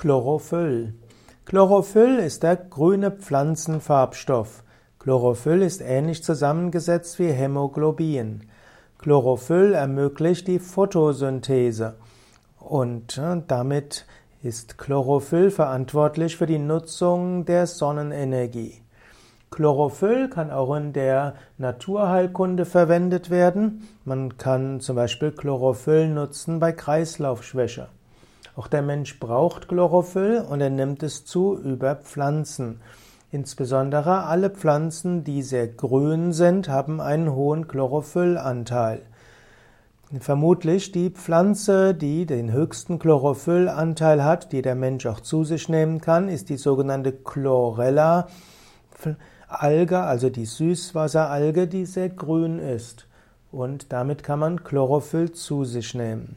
Chlorophyll. Chlorophyll ist der grüne Pflanzenfarbstoff. Chlorophyll ist ähnlich zusammengesetzt wie Hämoglobin. Chlorophyll ermöglicht die Photosynthese und äh, damit ist Chlorophyll verantwortlich für die Nutzung der Sonnenenergie. Chlorophyll kann auch in der Naturheilkunde verwendet werden. Man kann zum Beispiel Chlorophyll nutzen bei Kreislaufschwäche. Auch der Mensch braucht Chlorophyll und er nimmt es zu über Pflanzen. Insbesondere alle Pflanzen, die sehr grün sind, haben einen hohen Chlorophyllanteil. Vermutlich die Pflanze, die den höchsten Chlorophyllanteil hat, die der Mensch auch zu sich nehmen kann, ist die sogenannte Chlorella Alge, also die Süßwasseralge, die sehr grün ist. Und damit kann man Chlorophyll zu sich nehmen.